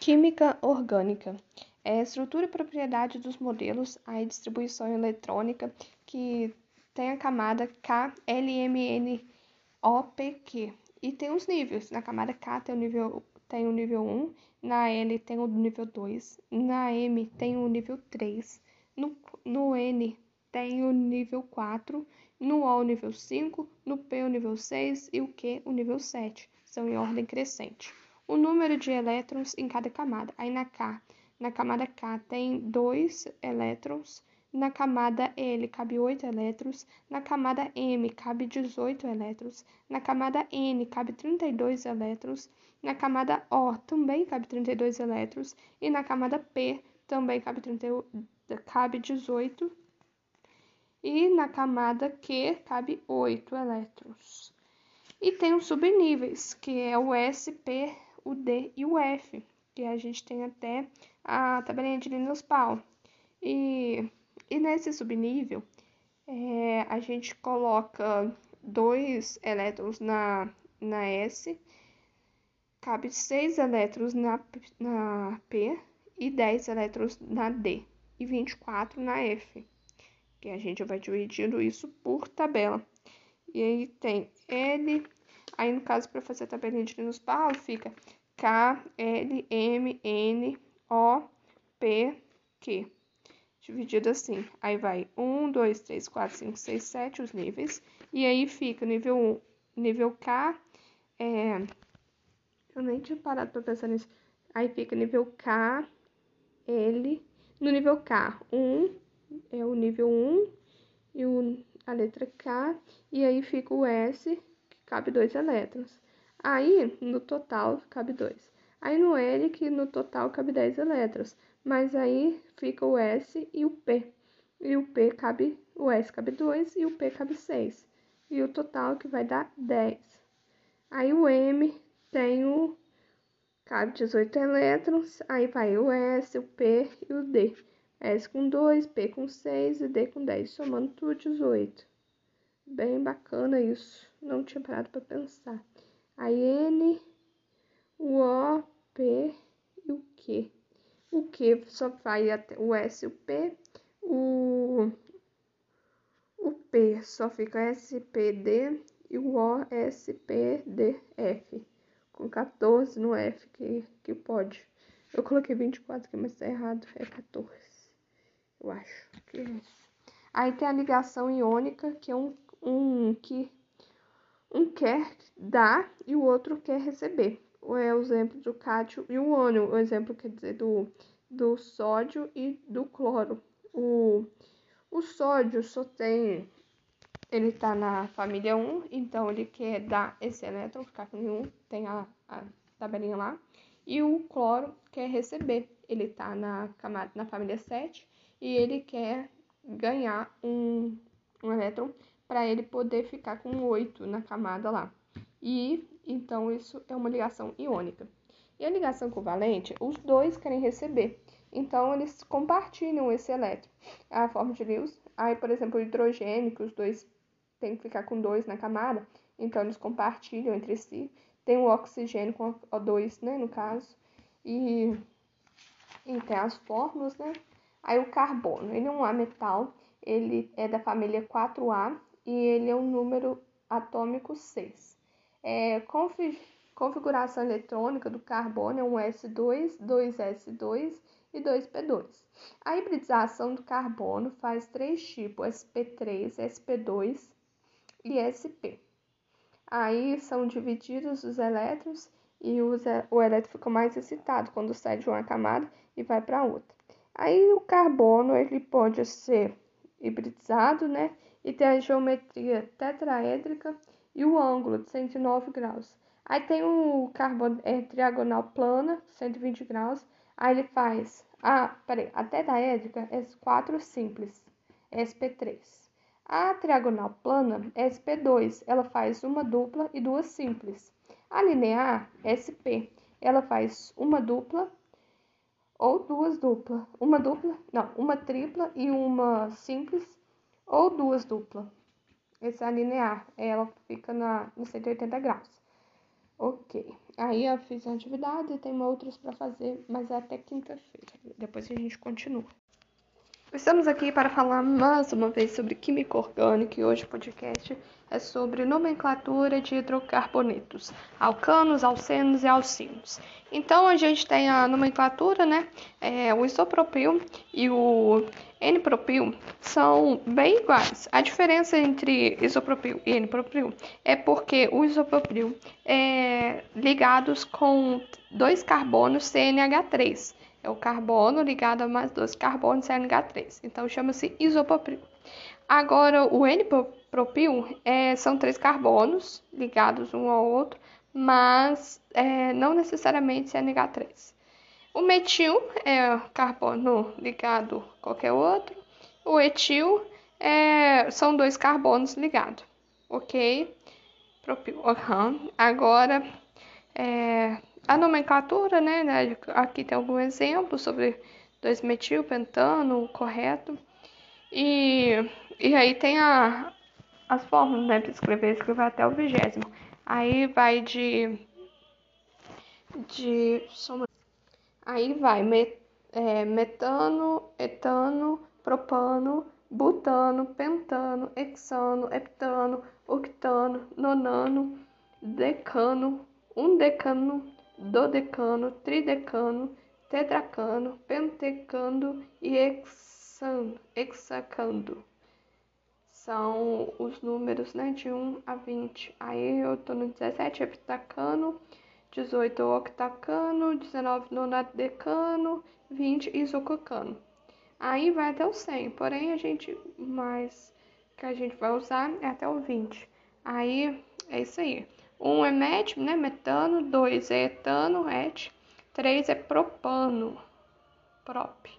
Química orgânica é a estrutura e propriedade dos modelos, a distribuição eletrônica que tem a camada K, L, M, N, O, P, Q. E tem os níveis. Na camada K tem o nível, tem o nível 1, na L tem o nível 2, na M tem o nível 3, no, no N tem o nível 4, no O o nível 5, no P o nível 6 e o Q o nível 7. São em ordem crescente o número de elétrons em cada camada. Aí na K, na camada K tem dois elétrons, na camada L cabe 8 elétrons, na camada M cabe 18 elétrons, na camada N cabe 32 elétrons, na camada O também cabe 32 elétrons e na camada P também cabe, 30, cabe 18 e na camada Q cabe 8 elétrons. E tem os subníveis, que é o SP, o D e o F, que a gente tem até a tabelinha de Linus Paulo. E, e nesse subnível, é, a gente coloca dois elétrons na, na S, cabe seis elétrons na, na P e 10 elétrons na D e 24 na F, que a gente vai dividindo isso por tabela. E aí tem L, aí no caso para fazer a tabelinha de Linus Paulo fica K, L, M, N, O, P, Q. Dividido assim. Aí vai 1, 2, 3, 4, 5, 6, 7 os níveis. E aí fica nível 1, nível K. É... Eu nem tinha parado para pensar nisso. Aí fica nível K, L. No nível K, 1 é o nível 1 e o, a letra K. E aí fica o S, cabe dois elétrons. Aí, no total, cabe 2. Aí no L, que no total cabe 10 elétrons. Mas aí fica o S e o P. E o P cabe, o S cabe 2 e o P cabe 6. E o total que vai dar 10. Aí o M tem o cabe 18 elétrons, aí vai o S, o P e o D. S com 2, P com 6 e D com 10, somando tudo 18. Bem bacana isso, não tinha parado para pensar a N, o O, P e o Q. O Q só vai até o S e o P, o, o P só fica S, P, D e o O, S, P, D, F. Com 14 no F que, que pode. Eu coloquei 24 aqui, mas tá errado, é 14. Eu acho que é. Aí tem a ligação iônica, que é um, um que um quer dar e o outro quer receber. É o exemplo do cátio e o ânion, o exemplo quer dizer do, do sódio e do cloro. O, o sódio só tem, ele está na família 1, então ele quer dar esse elétron, ficar com 1, tem a, a tabelinha lá. E o cloro quer receber, ele está na, na família 7 e ele quer ganhar um, um elétron para ele poder ficar com 8 na camada lá. E então isso é uma ligação iônica. E a ligação covalente, os dois querem receber. Então eles compartilham esse elétron. A forma de Lewis, aí por exemplo o hidrogênio, que os dois têm que ficar com 2 na camada, então eles compartilham entre si. Tem o oxigênio com O2, né, no caso. E, e tem as fórmulas, né? Aí o carbono, ele é um ametal, ele é da família 4A e ele é o número atômico 6. É, configuração eletrônica do carbono é um S2, 2S2 e 2P2. A hibridização do carbono faz três tipos, SP3, SP2 e SP. Aí são divididos os elétrons e o elétron fica mais excitado quando sai de uma camada e vai para outra. Aí o carbono ele pode ser hibridizado, né? E tem a geometria tetraédrica e o ângulo de 109 graus. Aí tem o carbono é, triagonal plana, 120 graus. Aí ele faz a, peraí, a tetraédrica é 4 simples, SP3. A triagonal plana é SP2, ela faz uma dupla e duas simples. A linear SP, ela faz uma dupla ou duas duplas. Uma dupla, não, uma tripla e uma simples ou duas duplas. Esse é a linear, ela fica na, no 180 graus. Ok. aí eu fiz uma atividade tem outras para fazer, mas é até quinta-feira. Depois a gente continua. Estamos aqui para falar mais uma vez sobre química orgânica e hoje o podcast é sobre nomenclatura de hidrocarbonetos, alcanos, alcenos e alcinos. Então a gente tem a nomenclatura, né? É, o isopropil e o N-propil são bem iguais. A diferença entre isopropil e N-propil é porque o isopropil é ligados com dois carbonos CNH3 é o carbono ligado a mais dois carbonos CNH3. Então chama-se isopropil. Agora, o N-propil é, são três carbonos ligados um ao outro, mas é, não necessariamente CNH3. O metil é carbono ligado a qualquer outro. O etil é, são dois carbonos ligados, ok? Propil. Uhum. Agora, é, a nomenclatura, né, né? Aqui tem algum exemplo sobre 2-metilpentano, correto. E, e aí tem a, as fórmulas, né, para escrever, escrever até o vigésimo. Aí vai de. de Aí vai met, é, metano, etano, propano, butano, pentano, hexano, heptano, octano, nonano, decano, um decano, dodecano, tridecano, tetracano, pentecando e hexacando. São os números né, de 1 a 20. Aí eu tô no 17 heptacano, 18 octacano, 19 nonadecano, 20 isococano. Aí vai até o 100, porém a gente mais que a gente vai usar é até o 20. Aí é isso aí. 1 é met, né, metano, 2 é etano, et, 3 é propano, prop,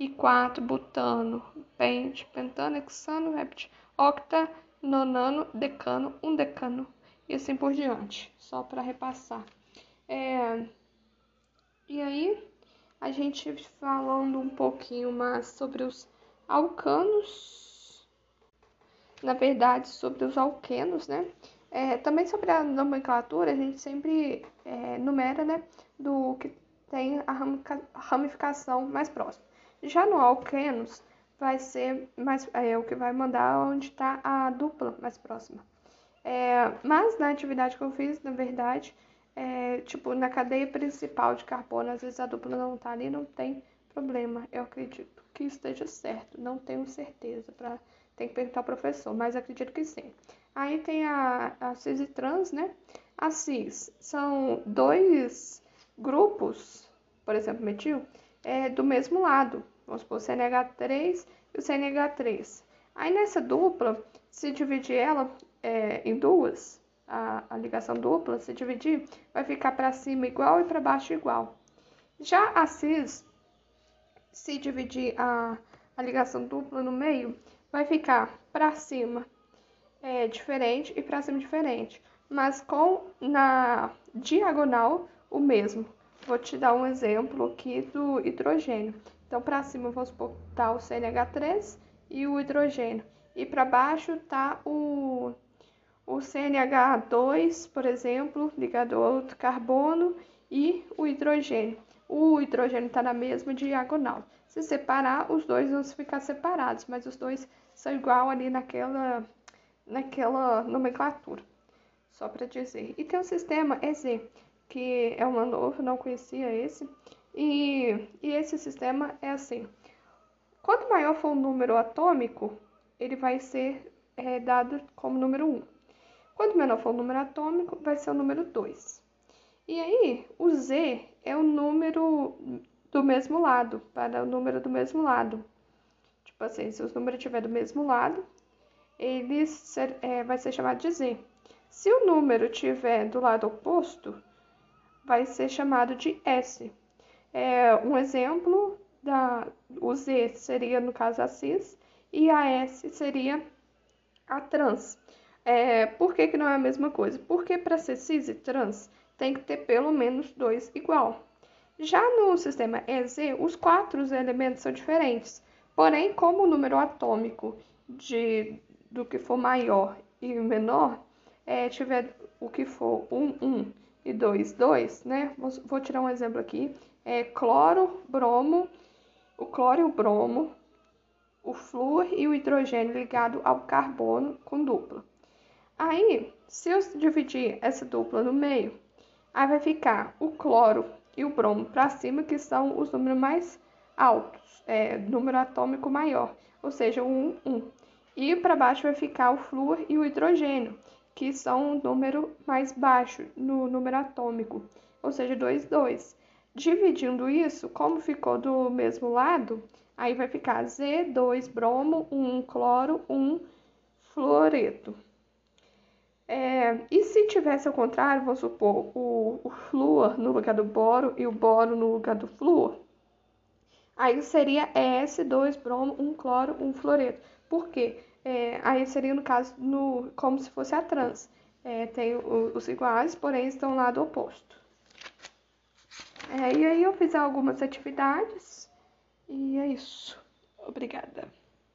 e 4 butano, pente, pentano, hexano, hept, octa, nonano, decano, um decano, e assim por diante, só para repassar. É, e aí, a gente falando um pouquinho mais sobre os alcanos, na verdade, sobre os alquenos, né? É, também sobre a nomenclatura, a gente sempre é, numera né, do que tem a ramificação mais próxima. Já no alquenos, vai ser mais, é, o que vai mandar onde está a dupla mais próxima. É, mas na atividade que eu fiz, na verdade, é, tipo, na cadeia principal de carbono, às vezes a dupla não está ali, não tem problema. Eu acredito que esteja certo, não tenho certeza, pra, tem que perguntar ao professor, mas acredito que sim. Aí tem a, a cis e trans, né? A cis são dois grupos, por exemplo, metil, é, do mesmo lado. Vamos supor, CNH3 e o CNH3. Aí nessa dupla, se dividir ela é, em duas, a, a ligação dupla, se dividir, vai ficar para cima igual e para baixo igual. Já a cis, se dividir a, a ligação dupla no meio, vai ficar para cima é diferente e para cima diferente, mas com na diagonal o mesmo. Vou te dar um exemplo aqui do hidrogênio. Então, para cima, vamos supor tá o CNH3 e o hidrogênio. E para baixo tá o, o CNH2, por exemplo, ligado ao outro carbono e o hidrogênio. O hidrogênio está na mesma diagonal. Se separar, os dois vão ficar separados, mas os dois são igual ali naquela naquela nomenclatura, só para dizer. E tem o sistema EZ, que é uma novo, não conhecia esse, e, e esse sistema é assim: quanto maior for o número atômico, ele vai ser é, dado como número 1. Quanto menor for o número atômico, vai ser o número 2. E aí, o Z é o número do mesmo lado, para o número do mesmo lado. Tipo assim, se os números estiver do mesmo lado, ele ser, é, vai ser chamado de Z. Se o número estiver do lado oposto, vai ser chamado de S. É, um exemplo da o Z seria no caso a cis e a S seria a trans. É, por que, que não é a mesma coisa? Porque para ser cis e trans tem que ter pelo menos dois igual. Já no sistema EZ, os quatro elementos são diferentes. Porém, como o número atômico de do que for maior e menor, é, tiver o que for 1, 1 e 2, 2, né? Vou tirar um exemplo aqui. É cloro, bromo, o cloro e o bromo, o flúor e o hidrogênio ligado ao carbono com dupla. Aí, se eu dividir essa dupla no meio, aí vai ficar o cloro e o bromo para cima, que são os números mais altos, é, número atômico maior, ou seja, o 1, 1. E para baixo vai ficar o flúor e o hidrogênio, que são um número mais baixo no número atômico, ou seja, 2, 2. Dividindo isso, como ficou do mesmo lado, aí vai ficar Z2 bromo, 1 cloro, 1 fluoreto. É, e se tivesse ao contrário, vamos supor, o, o flúor no lugar do boro e o boro no lugar do flúor, aí seria S2 bromo, 1 cloro, 1 fluoreto. Por quê? É, aí seria no caso no, como se fosse a trans. É, tem os iguais, porém estão lá do oposto. É, e aí eu fiz algumas atividades e é isso. Obrigada.